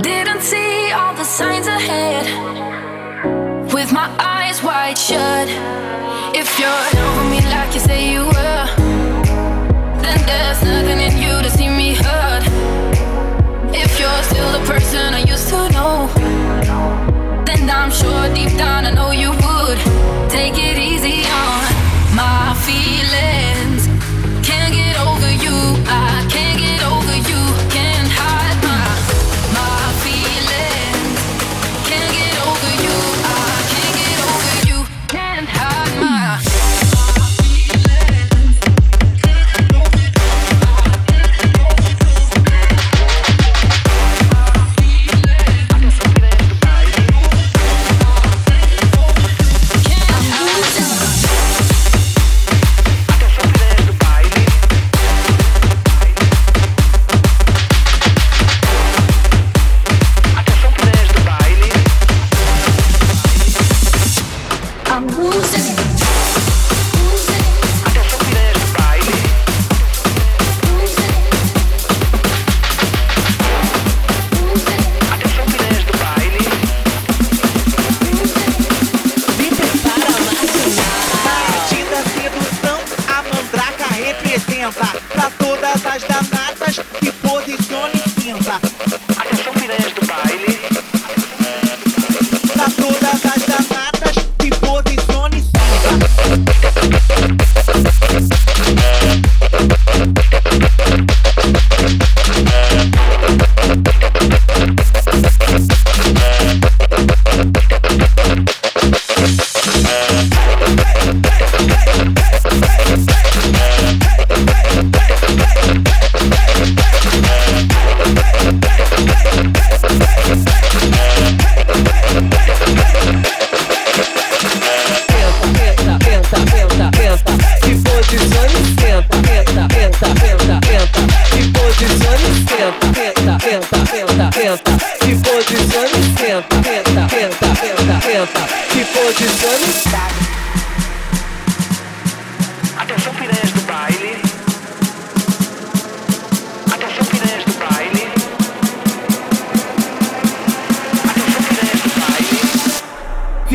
Didn't see all the signs ahead. With my eyes wide shut. If you're over me like you say you were, then there's nothing in you to see me hurt. If you're still the person I used to know, then I'm sure deep down I know you.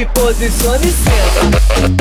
se posiciona e senta.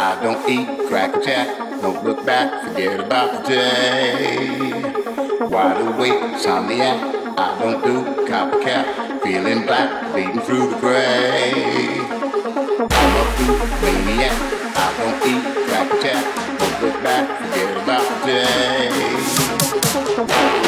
I don't eat, crack a jack, don't look back, forget about the day. Wide awake, insomniac, I don't do copycat, feeling black, bleeding through the gray. I'm a food maniac, I don't eat, crack a jack, don't look back, forget about the day.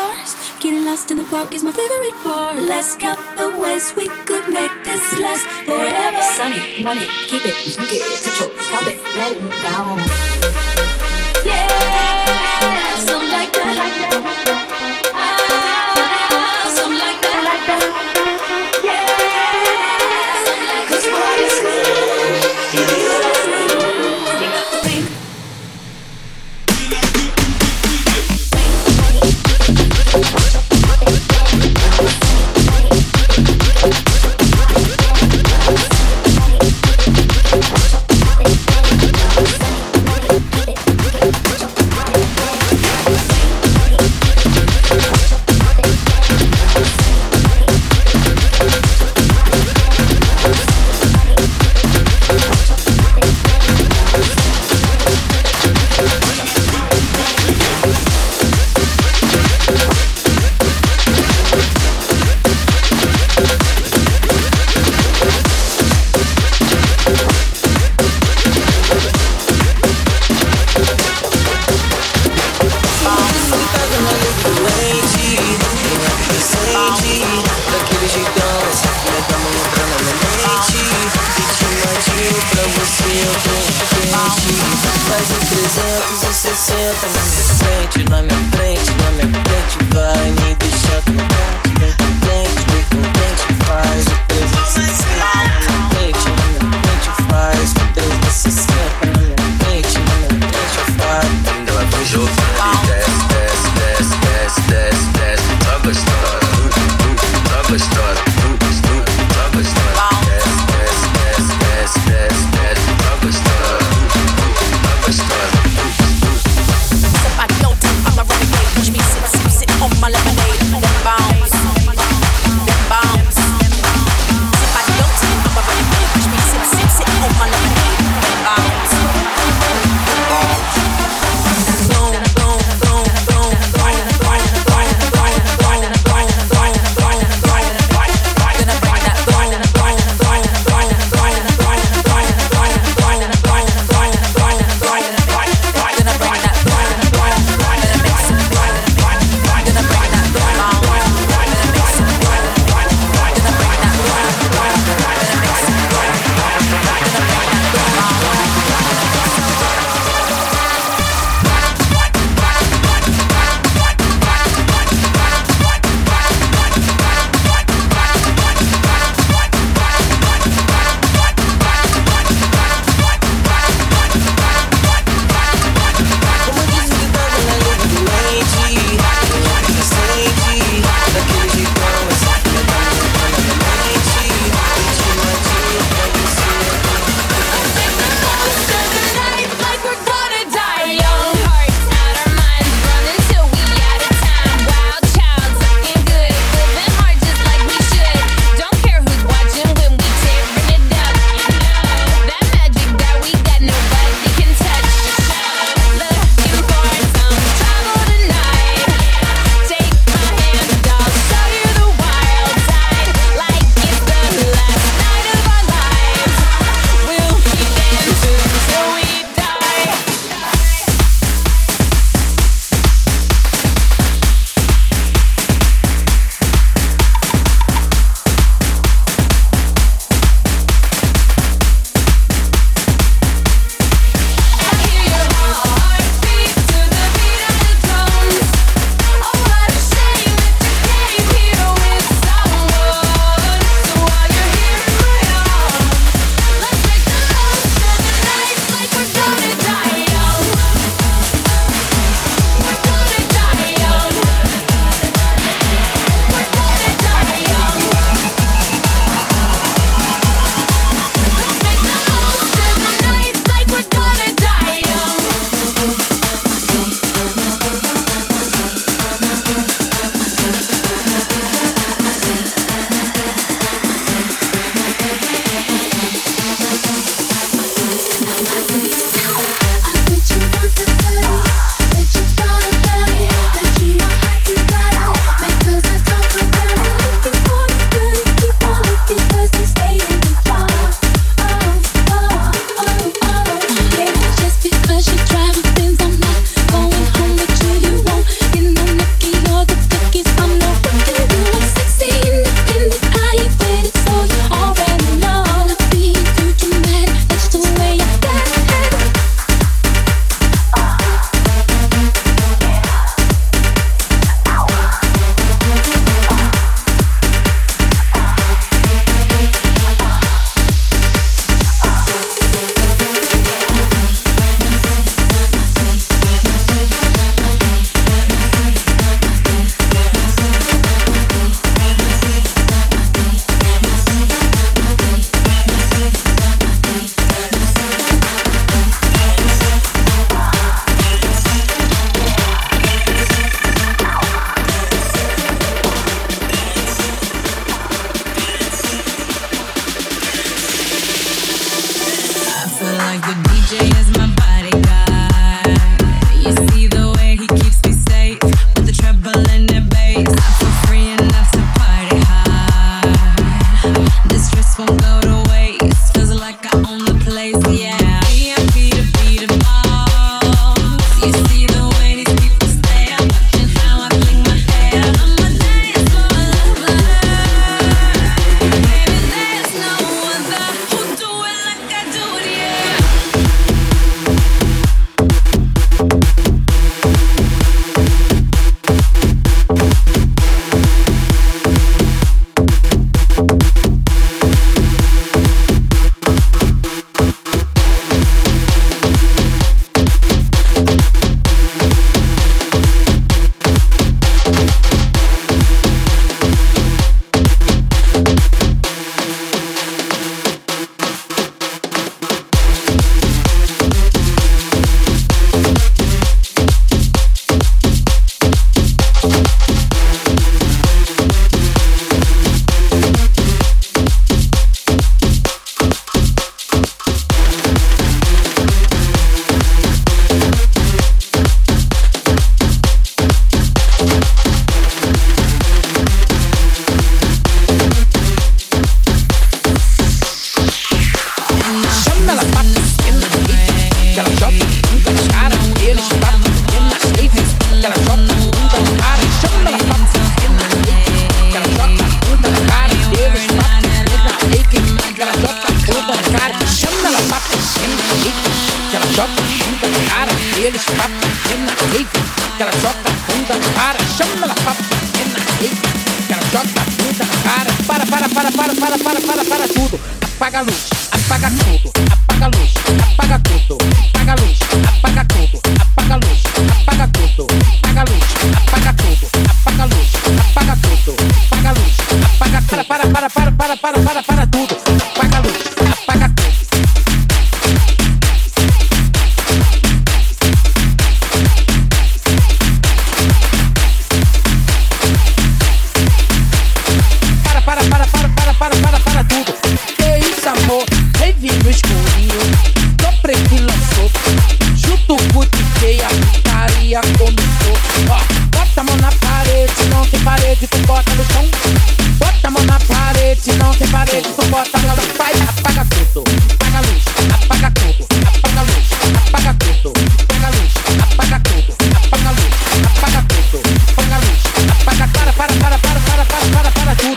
lost in the park is my favorite part. Let's count the ways we could make this last forever. Sunny, money, keep it, you get it, it's a choice, help it, let it down. Yeah. sente Daquele jeitão, essa filha da mãe entrando na mente. Um pra você eu tô frente Faz um 360 na minha frente, na minha frente, na minha frente Vai me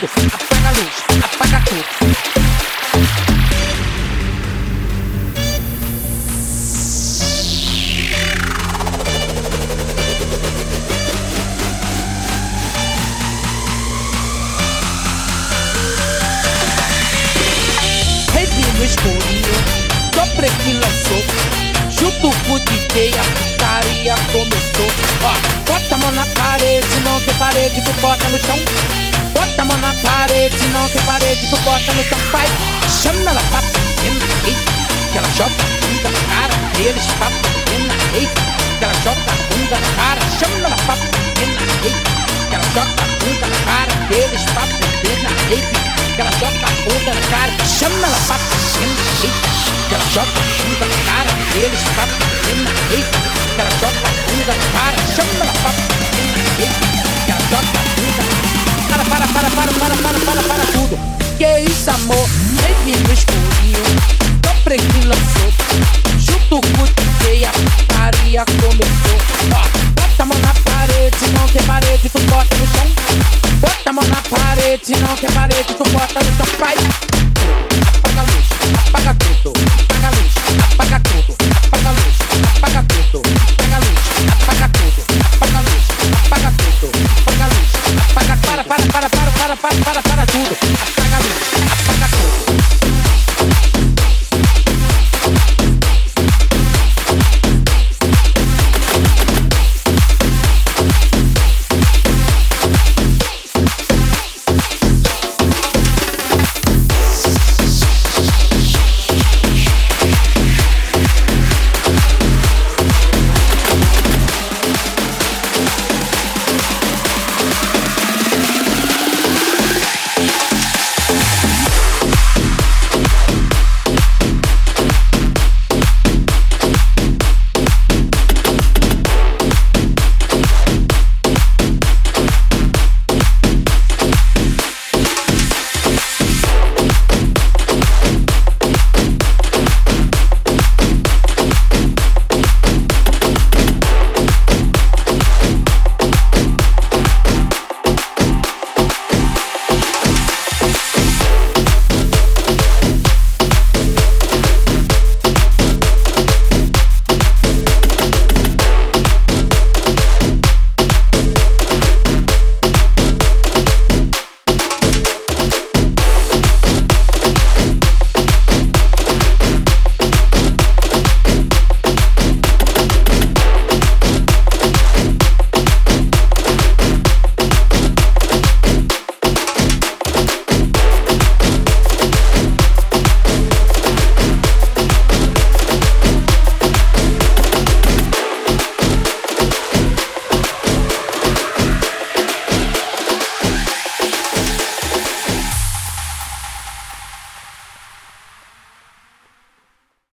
niggas. cara choca, bunda na cara deles, papo na rede. cara choca, bunda cara, chama ela papo na reita, ela joga para, para, para, para, para, para, para, para tudo. Que isso, amor? Vem no escurinho, tô preguiçoso, junto com feia, Maria começou. Ó, bota a mão na parede, não tem parede, tu bota no chão. Bota a mão na parede, não tem parede, tu bota no chão, pai apaga tudo, apaga a luz, apaga tudo, apaga a luz, apaga tudo, apaga a luz, apaga tudo, apaga a luz, apaga tudo, apaga a apaga para, para, para, para, para, para, para, para tudo.